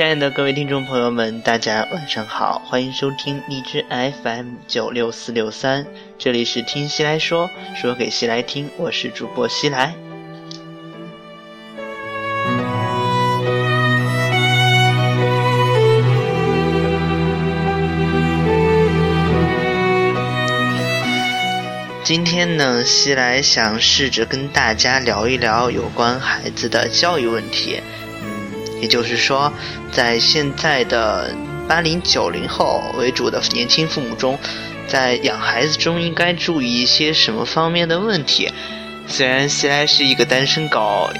亲爱的各位听众朋友们，大家晚上好，欢迎收听荔枝 FM 九六四六三，这里是听西来说，说给西来听，我是主播西来。今天呢，西来想试着跟大家聊一聊有关孩子的教育问题。嗯，也就是说，在现在的八零九零后为主的年轻父母中，在养孩子中应该注意一些什么方面的问题？虽然西来是一个单身狗，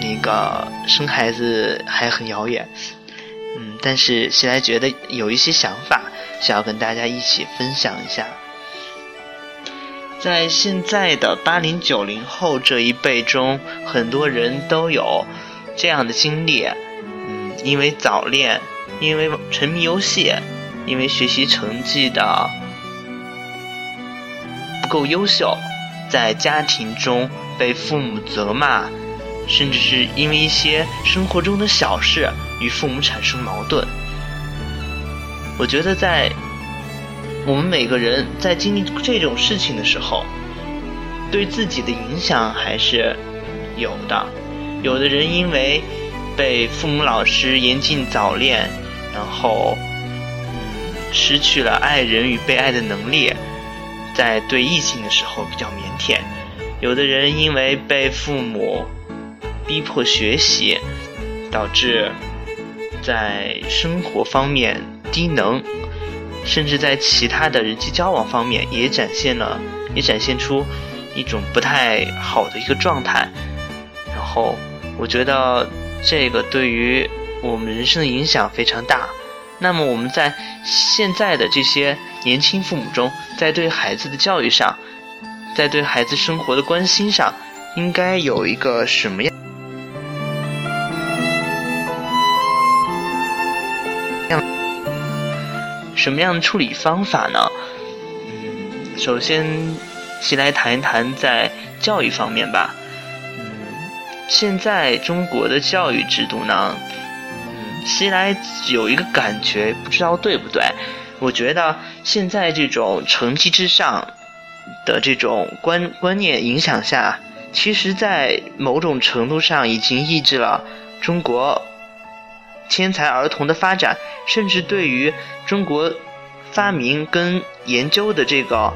那个生孩子还很遥远，嗯，但是西来觉得有一些想法，想要跟大家一起分享一下。在现在的八零九零后这一辈中，很多人都有这样的经历，因为早恋，因为沉迷游戏，因为学习成绩的不够优秀，在家庭中被父母责骂，甚至是因为一些生活中的小事与父母产生矛盾。我觉得在。我们每个人在经历这种事情的时候，对自己的影响还是有的。有的人因为被父母、老师严禁早恋，然后嗯失去了爱人与被爱的能力，在对异性的时候比较腼腆；有的人因为被父母逼迫学习，导致在生活方面低能。甚至在其他的人际交往方面，也展现了，也展现出一种不太好的一个状态。然后，我觉得这个对于我们人生的影响非常大。那么，我们在现在的这些年轻父母中，在对孩子的教育上，在对孩子生活的关心上，应该有一个什么样？什么样的处理方法呢？嗯，首先，先来谈一谈在教育方面吧。现在中国的教育制度呢，嗯，先来有一个感觉，不知道对不对？我觉得现在这种成绩之上的这种观观念影响下，其实，在某种程度上已经抑制了中国。天才儿童的发展，甚至对于中国发明跟研究的这个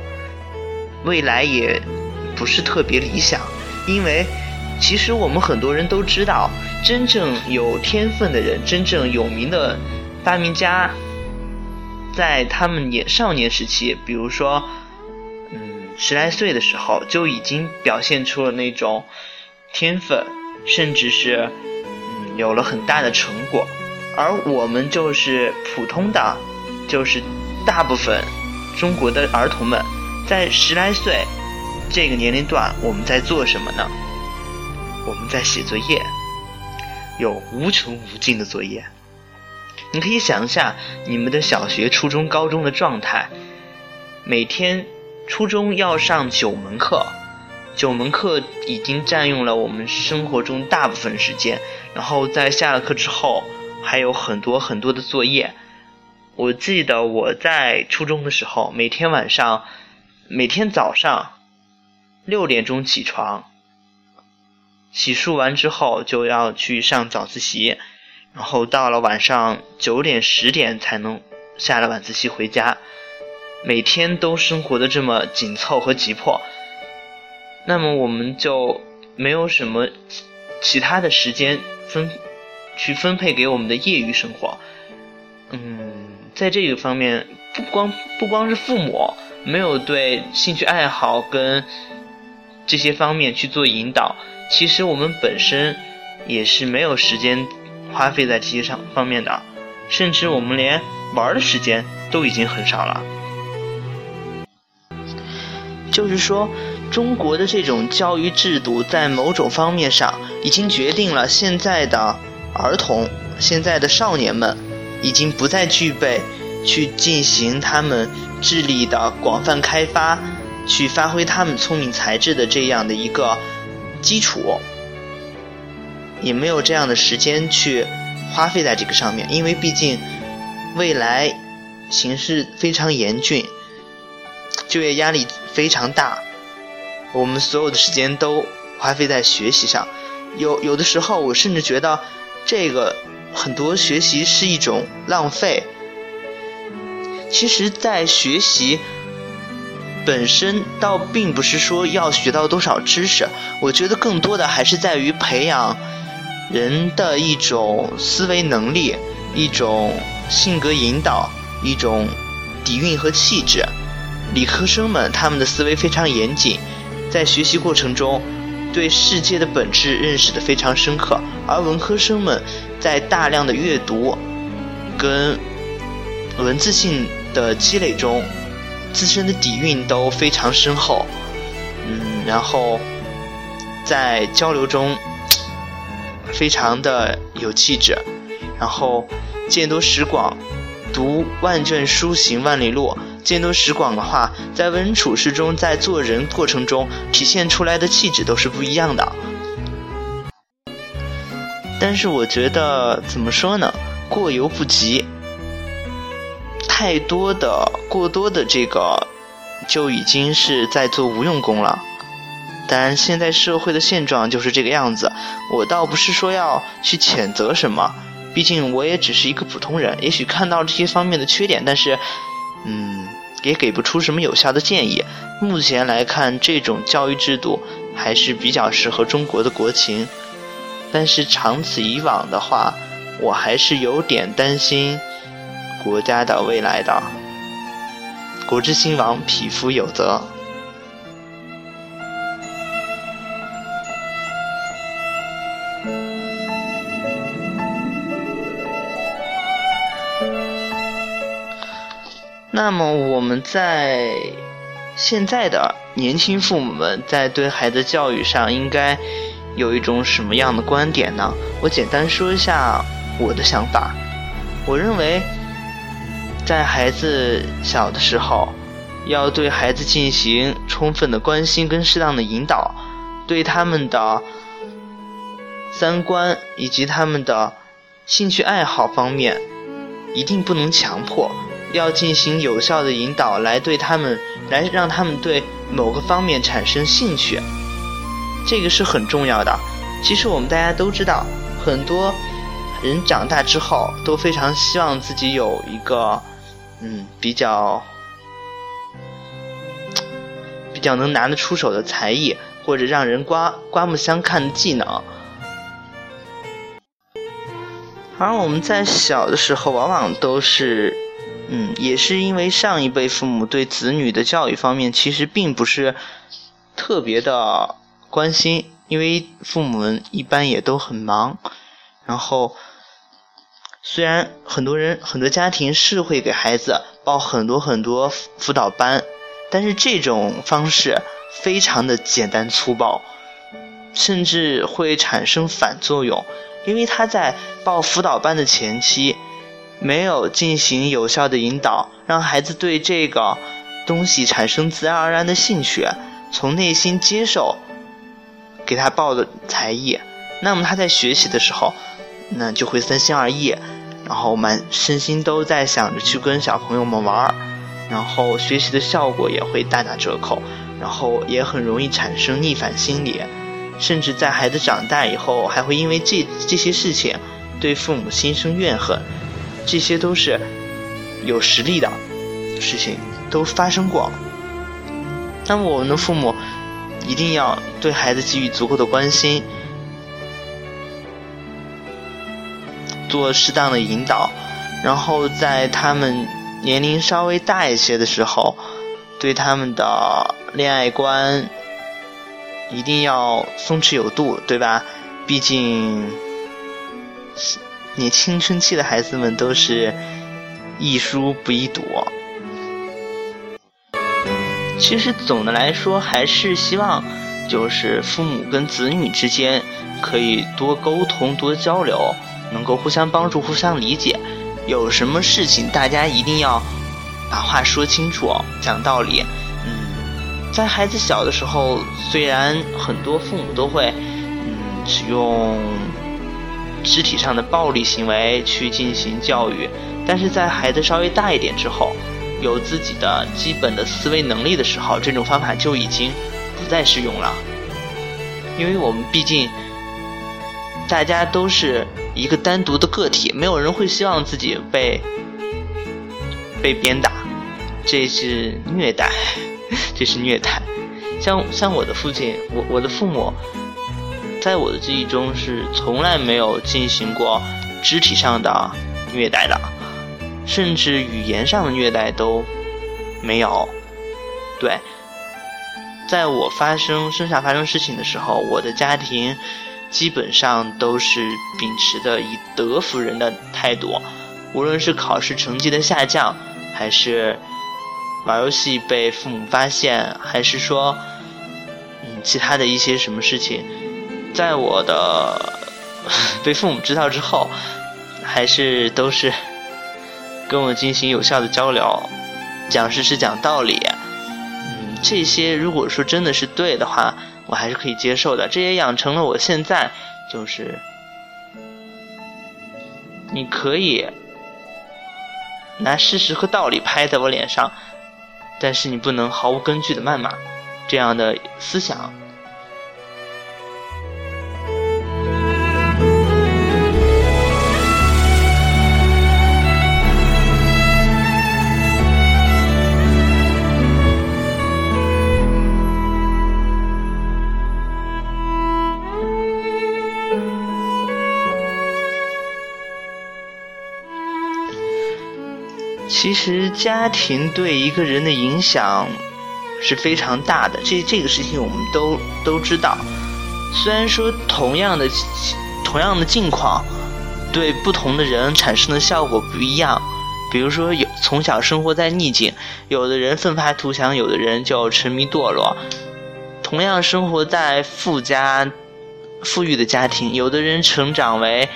未来也不是特别理想。因为其实我们很多人都知道，真正有天分的人，真正有名的发明家，在他们年少年时期，比如说，嗯，十来岁的时候，就已经表现出了那种天分，甚至是嗯有了很大的成果。而我们就是普通的，就是大部分中国的儿童们，在十来岁这个年龄段，我们在做什么呢？我们在写作业，有无穷无尽的作业。你可以想一下你们的小学、初中、高中的状态，每天初中要上九门课，九门课已经占用了我们生活中大部分时间，然后在下了课之后。还有很多很多的作业。我记得我在初中的时候，每天晚上、每天早上六点钟起床，洗漱完之后就要去上早自习，然后到了晚上九点、十点才能下了晚自习回家。每天都生活的这么紧凑和急迫，那么我们就没有什么其他的时间分。去分配给我们的业余生活，嗯，在这个方面，不光不光是父母没有对兴趣爱好跟这些方面去做引导，其实我们本身也是没有时间花费在这些上方面的，甚至我们连玩的时间都已经很少了。就是说，中国的这种教育制度在某种方面上已经决定了现在的。儿童现在的少年们，已经不再具备去进行他们智力的广泛开发，去发挥他们聪明才智的这样的一个基础，也没有这样的时间去花费在这个上面，因为毕竟未来形势非常严峻，就业压力非常大，我们所有的时间都花费在学习上。有有的时候，我甚至觉得这个很多学习是一种浪费。其实，在学习本身，倒并不是说要学到多少知识，我觉得更多的还是在于培养人的一种思维能力、一种性格引导、一种底蕴和气质。理科生们他们的思维非常严谨，在学习过程中对世界的本质认识的非常深刻，而文科生们在大量的阅读跟文字性。的积累中，自身的底蕴都非常深厚，嗯，然后在交流中非常的有气质，然后见多识广，读万卷书行万里路。见多识广的话，在为人处事中，在做人过程中体现出来的气质都是不一样的。但是我觉得怎么说呢？过犹不及。太多的、过多的这个，就已经是在做无用功了。当然，现在社会的现状就是这个样子。我倒不是说要去谴责什么，毕竟我也只是一个普通人，也许看到这些方面的缺点，但是，嗯，也给不出什么有效的建议。目前来看，这种教育制度还是比较适合中国的国情，但是长此以往的话，我还是有点担心。国家的未来的，国之兴亡，匹夫有责。那么，我们在现在的年轻父母们在对孩子教育上，应该有一种什么样的观点呢？我简单说一下我的想法。我认为。在孩子小的时候，要对孩子进行充分的关心跟适当的引导，对他们的三观以及他们的兴趣爱好方面，一定不能强迫，要进行有效的引导，来对他们，来让他们对某个方面产生兴趣，这个是很重要的。其实我们大家都知道，很多人长大之后都非常希望自己有一个。嗯，比较比较能拿得出手的才艺，或者让人刮刮目相看的技能。而我们在小的时候，往往都是，嗯，也是因为上一辈父母对子女的教育方面，其实并不是特别的关心，因为父母们一般也都很忙，然后。虽然很多人、很多家庭是会给孩子报很多很多辅导班，但是这种方式非常的简单粗暴，甚至会产生反作用。因为他在报辅导班的前期，没有进行有效的引导，让孩子对这个东西产生自然而然的兴趣，从内心接受给他报的才艺，那么他在学习的时候，那就会三心二意。然后满身心都在想着去跟小朋友们玩，然后学习的效果也会大打折扣，然后也很容易产生逆反心理，甚至在孩子长大以后，还会因为这这些事情对父母心生怨恨，这些都是有实力的事情，都发生过。那么我们的父母一定要对孩子给予足够的关心。做适当的引导，然后在他们年龄稍微大一些的时候，对他们的恋爱观一定要松弛有度，对吧？毕竟你青春期的孩子们都是易书不易读。其实总的来说，还是希望就是父母跟子女之间可以多沟通、多交流。能够互相帮助、互相理解，有什么事情大家一定要把话说清楚、讲道理。嗯，在孩子小的时候，虽然很多父母都会嗯使用肢体上的暴力行为去进行教育，但是在孩子稍微大一点之后，有自己的基本的思维能力的时候，这种方法就已经不再适用了，因为我们毕竟大家都是一个单独的个体，没有人会希望自己被被鞭打，这是虐待，这是虐待。像像我的父亲，我我的父母。在我的记忆中是从来没有进行过肢体上的虐待的，甚至语言上的虐待都没有。对，在我发生生下发生事情的时候，我的家庭基本上都是秉持的以德服人的态度，无论是考试成绩的下降，还是玩游戏被父母发现，还是说嗯其他的一些什么事情。在我的 被父母知道之后，还是都是跟我进行有效的交流，讲事实讲道理。嗯，这些如果说真的是对的话，我还是可以接受的。这也养成了我现在就是，你可以拿事实和道理拍在我脸上，但是你不能毫无根据的谩骂这样的思想。其实家庭对一个人的影响是非常大的，这这个事情我们都都知道。虽然说同样的同样的境况，对不同的人产生的效果不一样。比如说有从小生活在逆境，有的人奋发图强，有的人就沉迷堕落。同样生活在富家富裕的家庭，有的人成长为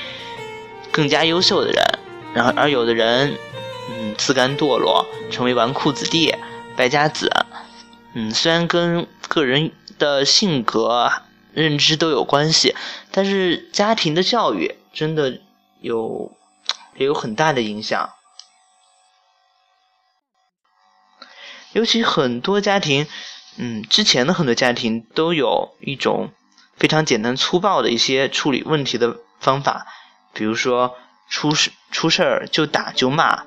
更加优秀的人，然后而有的人。自甘堕落，成为纨绔子弟、败家子。嗯，虽然跟个人的性格、认知都有关系，但是家庭的教育真的有也有很大的影响。尤其很多家庭，嗯，之前的很多家庭都有一种非常简单粗暴的一些处理问题的方法，比如说出事出事儿就打就骂。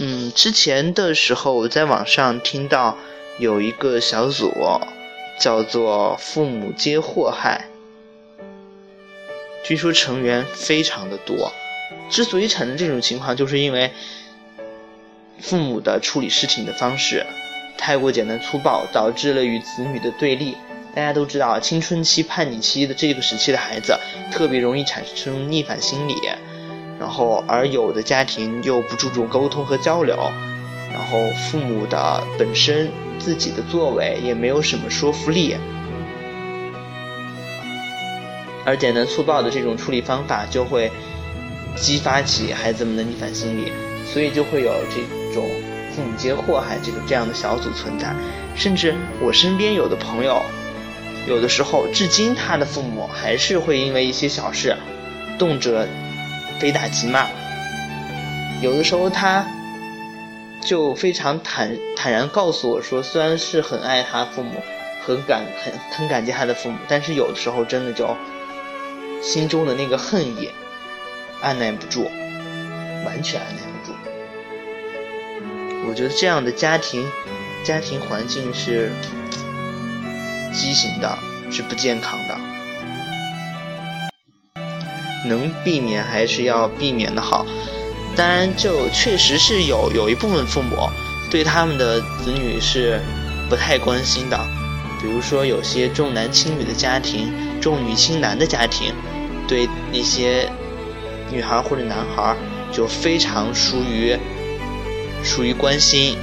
嗯，之前的时候我在网上听到有一个小组叫做“父母皆祸害”，据说成员非常的多。之所以产生这种情况，就是因为父母的处理事情的方式太过简单粗暴，导致了与子女的对立。大家都知道，青春期叛逆期的这个时期的孩子特别容易产生逆反心理。然后，而有的家庭又不注重沟通和交流，然后父母的本身自己的作为也没有什么说服力，而简单粗暴的这种处理方法就会激发起孩子们的逆反心理，所以就会有这种父母皆祸害这种这样的小组存在。甚至我身边有的朋友，有的时候至今他的父母还是会因为一些小事，动辄。非打即骂，有的时候他就非常坦坦然告诉我说，虽然是很爱他父母，很感很很感激他的父母，但是有的时候真的就心中的那个恨意按耐不住，完全按耐不住。我觉得这样的家庭家庭环境是畸形的，是不健康的。能避免还是要避免的好，当然就确实是有有一部分父母对他们的子女是不太关心的，比如说有些重男轻女的家庭、重女轻男的家庭，对那些女孩或者男孩就非常疏于疏于关心，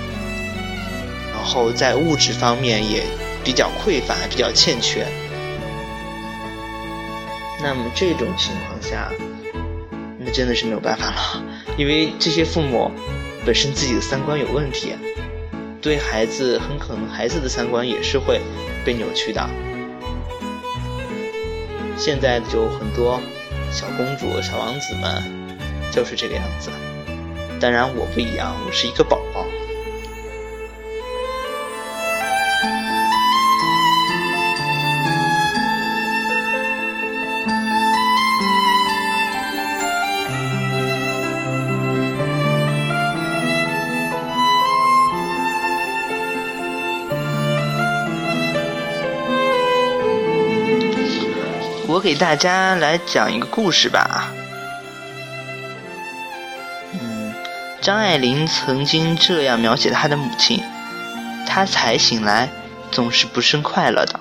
然后在物质方面也比较匮乏、比较欠缺。那么这种情况下，那真的是没有办法了，因为这些父母本身自己的三观有问题，对孩子很可能孩子的三观也是会被扭曲的。现在就很多小公主、小王子们就是这个样子。当然我不一样，我是一个宝宝。给大家来讲一个故事吧。嗯，张爱玲曾经这样描写她的母亲：她才醒来，总是不甚快乐的，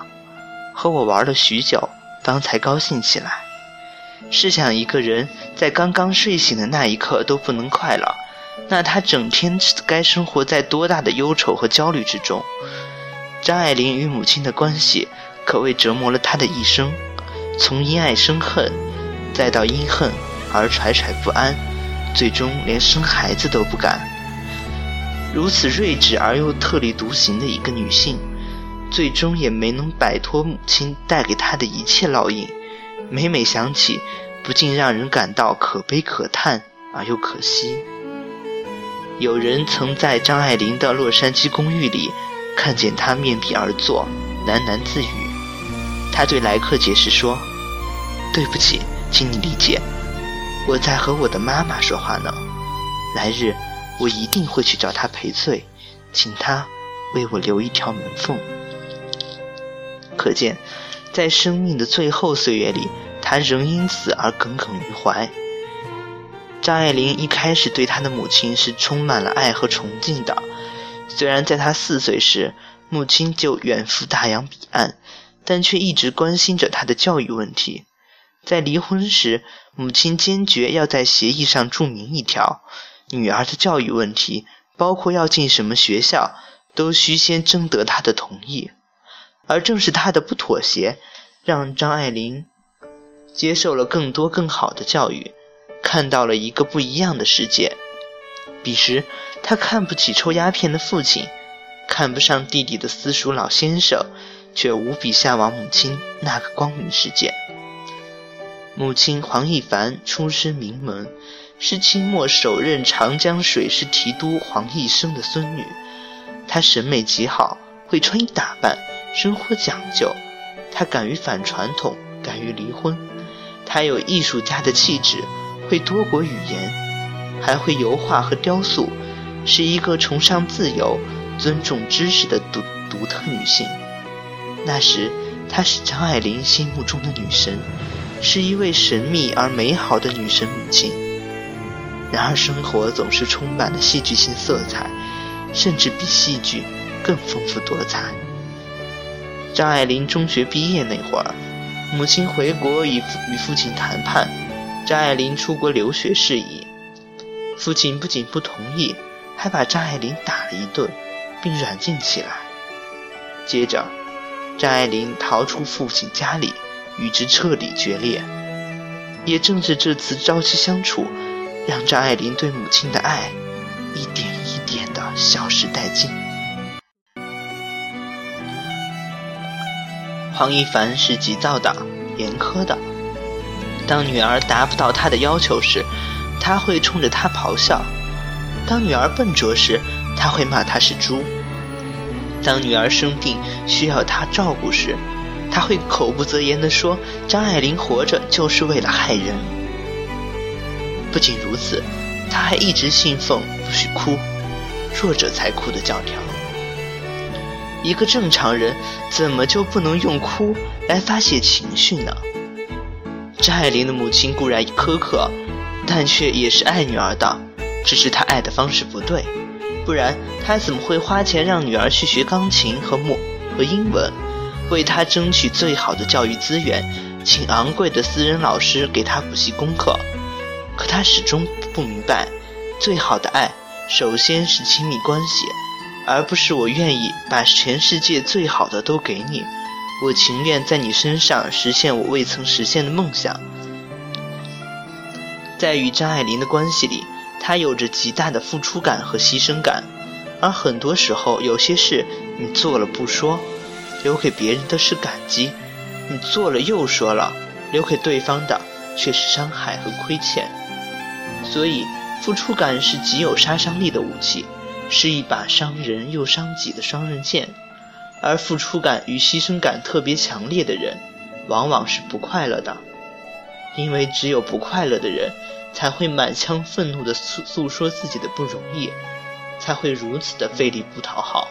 和我玩了许久，方才高兴起来。试想一个人在刚刚睡醒的那一刻都不能快乐，那他整天该生活在多大的忧愁和焦虑之中？张爱玲与母亲的关系可谓折磨了她的一生。从因爱生恨，再到因恨而惴惴不安，最终连生孩子都不敢。如此睿智而又特立独行的一个女性，最终也没能摆脱母亲带给她的一切烙印。每每想起，不禁让人感到可悲可叹而又可惜。有人曾在张爱玲的洛杉矶公寓里看见她面壁而坐，喃喃自语。他对来客解释说：“对不起，请你理解，我在和我的妈妈说话呢。来日我一定会去找她赔罪，请她为我留一条门缝。”可见，在生命的最后岁月里，他仍因此而耿耿于怀。张爱玲一开始对她的母亲是充满了爱和崇敬的，虽然在她四岁时，母亲就远赴大洋彼岸。但却一直关心着他的教育问题。在离婚时，母亲坚决要在协议上注明一条：女儿的教育问题，包括要进什么学校，都需先征得他的同意。而正是他的不妥协，让张爱玲接受了更多更好的教育，看到了一个不一样的世界。彼时，他看不起抽鸦片的父亲，看不上弟弟的私塾老先生。却无比向往母亲那个光明世界。母亲黄亦凡出身名门，是清末首任长江水师提督黄义生的孙女。她审美极好，会穿衣打扮，生活讲究。她敢于反传统，敢于离婚。她有艺术家的气质，会多国语言，还会油画和雕塑，是一个崇尚自由、尊重知识的独独特女性。那时，她是张爱玲心目中的女神，是一位神秘而美好的女神母亲。然而，生活总是充满了戏剧性色彩，甚至比戏剧更丰富多彩。张爱玲中学毕业那会儿，母亲回国与与父亲谈判，张爱玲出国留学事宜。父亲不仅不同意，还把张爱玲打了一顿，并软禁起来。接着。张爱玲逃出父亲家里，与之彻底决裂。也正是这次朝夕相处，让张爱玲对母亲的爱一点一点的消失殆尽。黄一凡是急躁的、严苛的。当女儿达不到他的要求时，他会冲着她咆哮；当女儿笨拙时，他会骂她是猪。当女儿生病需要他照顾时，他会口不择言地说：“张爱玲活着就是为了害人。”不仅如此，他还一直信奉不许哭，弱者才哭的教条。一个正常人怎么就不能用哭来发泄情绪呢？张爱玲的母亲固然苛刻，但却也是爱女儿的，只是她爱的方式不对。不然，他怎么会花钱让女儿去学钢琴和木和英文，为她争取最好的教育资源，请昂贵的私人老师给她补习功课？可他始终不明白，最好的爱首先是亲密关系，而不是我愿意把全世界最好的都给你，我情愿在你身上实现我未曾实现的梦想。在与张爱玲的关系里。他有着极大的付出感和牺牲感，而很多时候，有些事你做了不说，留给别人的是感激；你做了又说了，留给对方的却是伤害和亏欠。所以，付出感是极有杀伤力的武器，是一把伤人又伤己的双刃剑。而付出感与牺牲感特别强烈的人，往往是不快乐的，因为只有不快乐的人，才会满腔愤怒地诉诉说自己的不容易，才会如此的费力不讨好。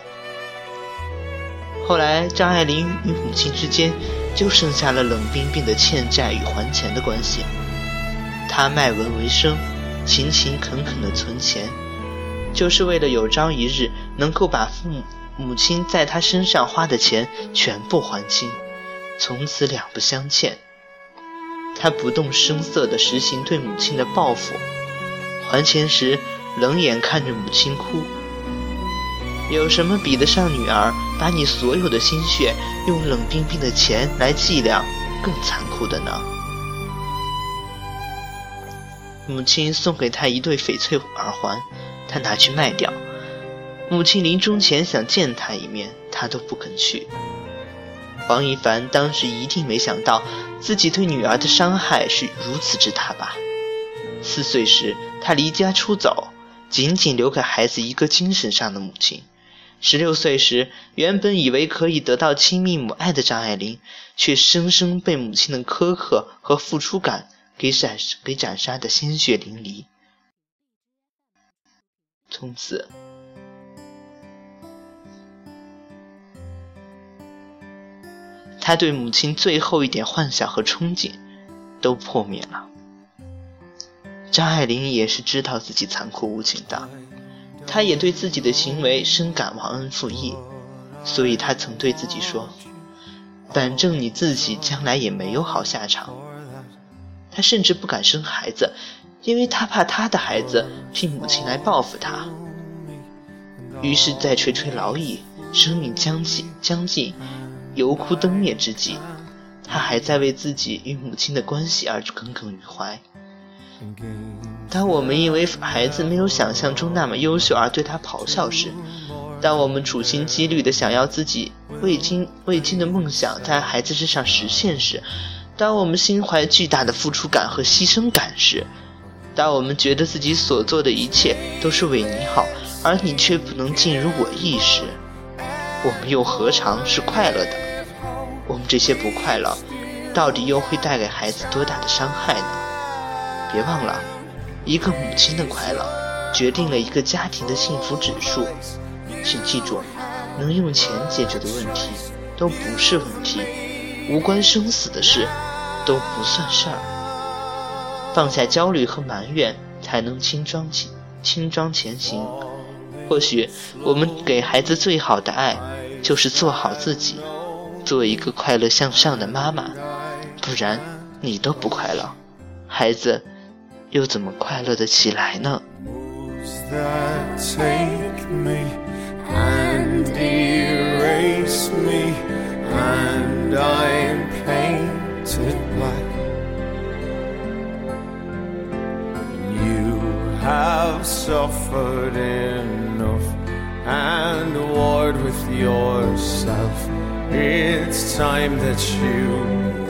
后来，张爱玲与母亲之间就剩下了冷冰冰的欠债与还钱的关系。她卖文为生，勤勤恳恳地存钱，就是为了有朝一日能够把父母。母亲在她身上花的钱全部还清，从此两不相欠。他不动声色地实行对母亲的报复，还钱时冷眼看着母亲哭。有什么比得上女儿把你所有的心血用冷冰冰的钱来计量更残酷的呢？母亲送给他一对翡翠耳环，他拿去卖掉。母亲临终前想见他一面，他都不肯去。王一凡当时一定没想到自己对女儿的伤害是如此之大吧？四岁时，他离家出走，仅仅留给孩子一个精神上的母亲。十六岁时，原本以为可以得到亲密母爱的张爱玲，却生生被母亲的苛刻和付出感给斩给斩杀的鲜血淋漓。从此。他对母亲最后一点幻想和憧憬，都破灭了。张爱玲也是知道自己残酷无情的，她也对自己的行为深感忘恩负义，所以她曾对自己说：“反正你自己将来也没有好下场。”她甚至不敢生孩子，因为她怕她的孩子替母亲来报复她。于是，在垂垂老矣，生命将近将近。油枯灯灭之际，他还在为自己与母亲的关系而耿耿于怀。当我们因为孩子没有想象中那么优秀而对他咆哮时，当我们处心积虑地想要自己未经未经的梦想在孩子身上实现时，当我们心怀巨大的付出感和牺牲感时，当我们觉得自己所做的一切都是为你好，而你却不能尽如我意时，我们又何尝是快乐的？我们这些不快乐，到底又会带给孩子多大的伤害呢？别忘了，一个母亲的快乐，决定了一个家庭的幸福指数。请记住，能用钱解决的问题都不是问题，无关生死的事都不算事儿。放下焦虑和埋怨，才能轻装轻轻装前行。或许我们给孩子最好的爱，就是做好自己，做一个快乐向上的妈妈，不然你都不快乐，孩子又怎么快乐的起来呢？you have suffered in me。？and ward with yourself. It's time that you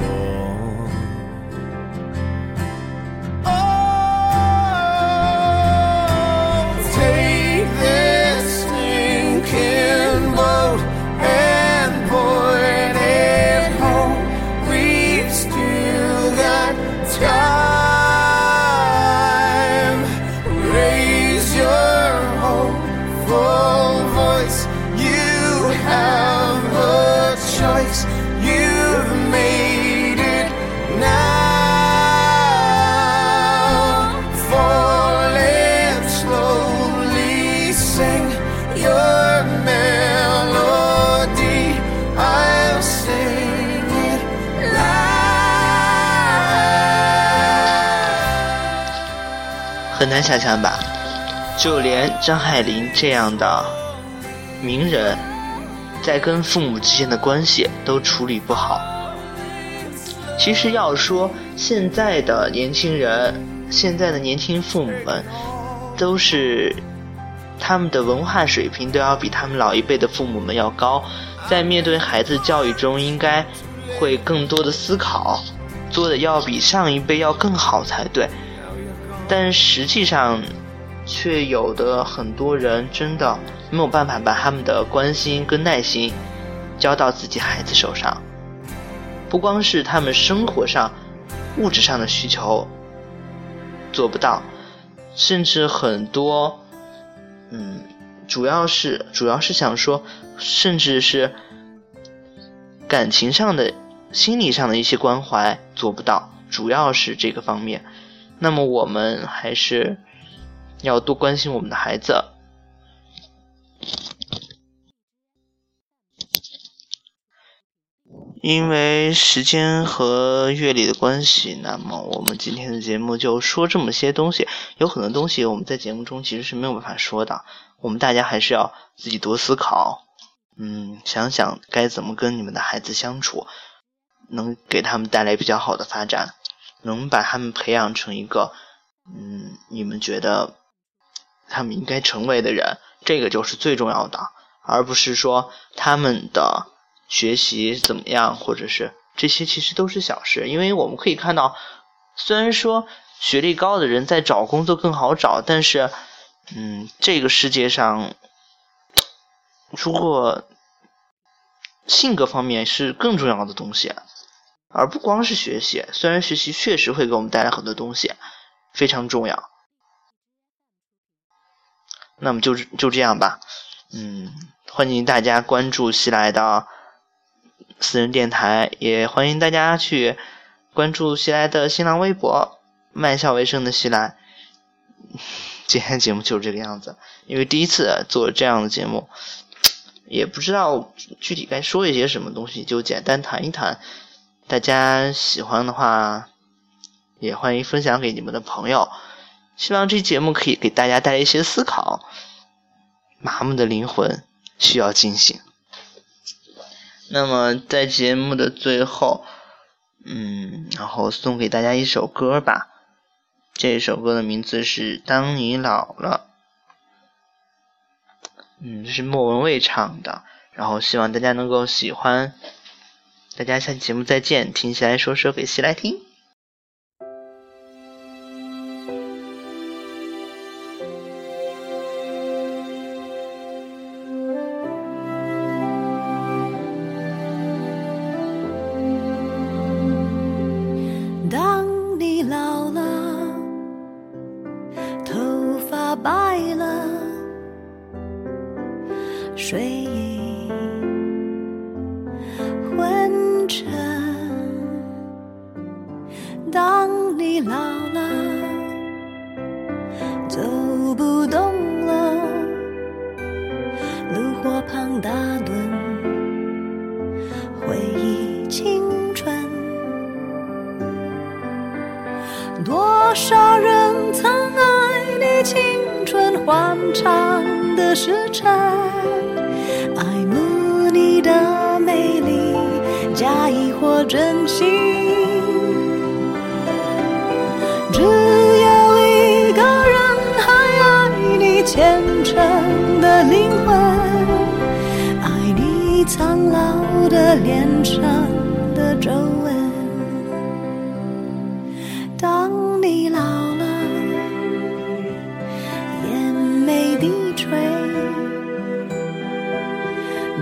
难想象吧？就连张爱玲这样的名人，在跟父母之间的关系都处理不好。其实要说现在的年轻人，现在的年轻父母们，都是他们的文化水平都要比他们老一辈的父母们要高，在面对孩子教育中，应该会更多的思考。做的要比上一辈要更好才对。但实际上，却有的很多人真的没有办法把他们的关心跟耐心交到自己孩子手上。不光是他们生活上、物质上的需求做不到，甚至很多，嗯，主要是主要是想说，甚至是感情上的、心理上的一些关怀做不到，主要是这个方面。那么我们还是要多关心我们的孩子，因为时间和阅历的关系，那么我们今天的节目就说这么些东西。有很多东西我们在节目中其实是没有办法说的，我们大家还是要自己多思考，嗯，想想该怎么跟你们的孩子相处，能给他们带来比较好的发展。能把他们培养成一个，嗯，你们觉得他们应该成为的人，这个就是最重要的，而不是说他们的学习怎么样，或者是这些其实都是小事。因为我们可以看到，虽然说学历高的人在找工作更好找，但是，嗯，这个世界上，如果性格方面是更重要的东西。而不光是学习，虽然学习确实会给我们带来很多东西，非常重要。那么就就这样吧，嗯，欢迎大家关注西来的私人电台，也欢迎大家去关注西来的新浪微博“卖笑为生”的西来。今天节目就是这个样子，因为第一次做这样的节目，也不知道具体该说一些什么东西，就简单谈一谈。大家喜欢的话，也欢迎分享给你们的朋友。希望这节目可以给大家带来一些思考。麻木的灵魂需要惊醒。那么在节目的最后，嗯，然后送给大家一首歌吧。这首歌的名字是《当你老了》，嗯，是莫文蔚唱的。然后希望大家能够喜欢。大家下期节目再见，听起来说说给谁来听？当你老了，头发白了，睡。欢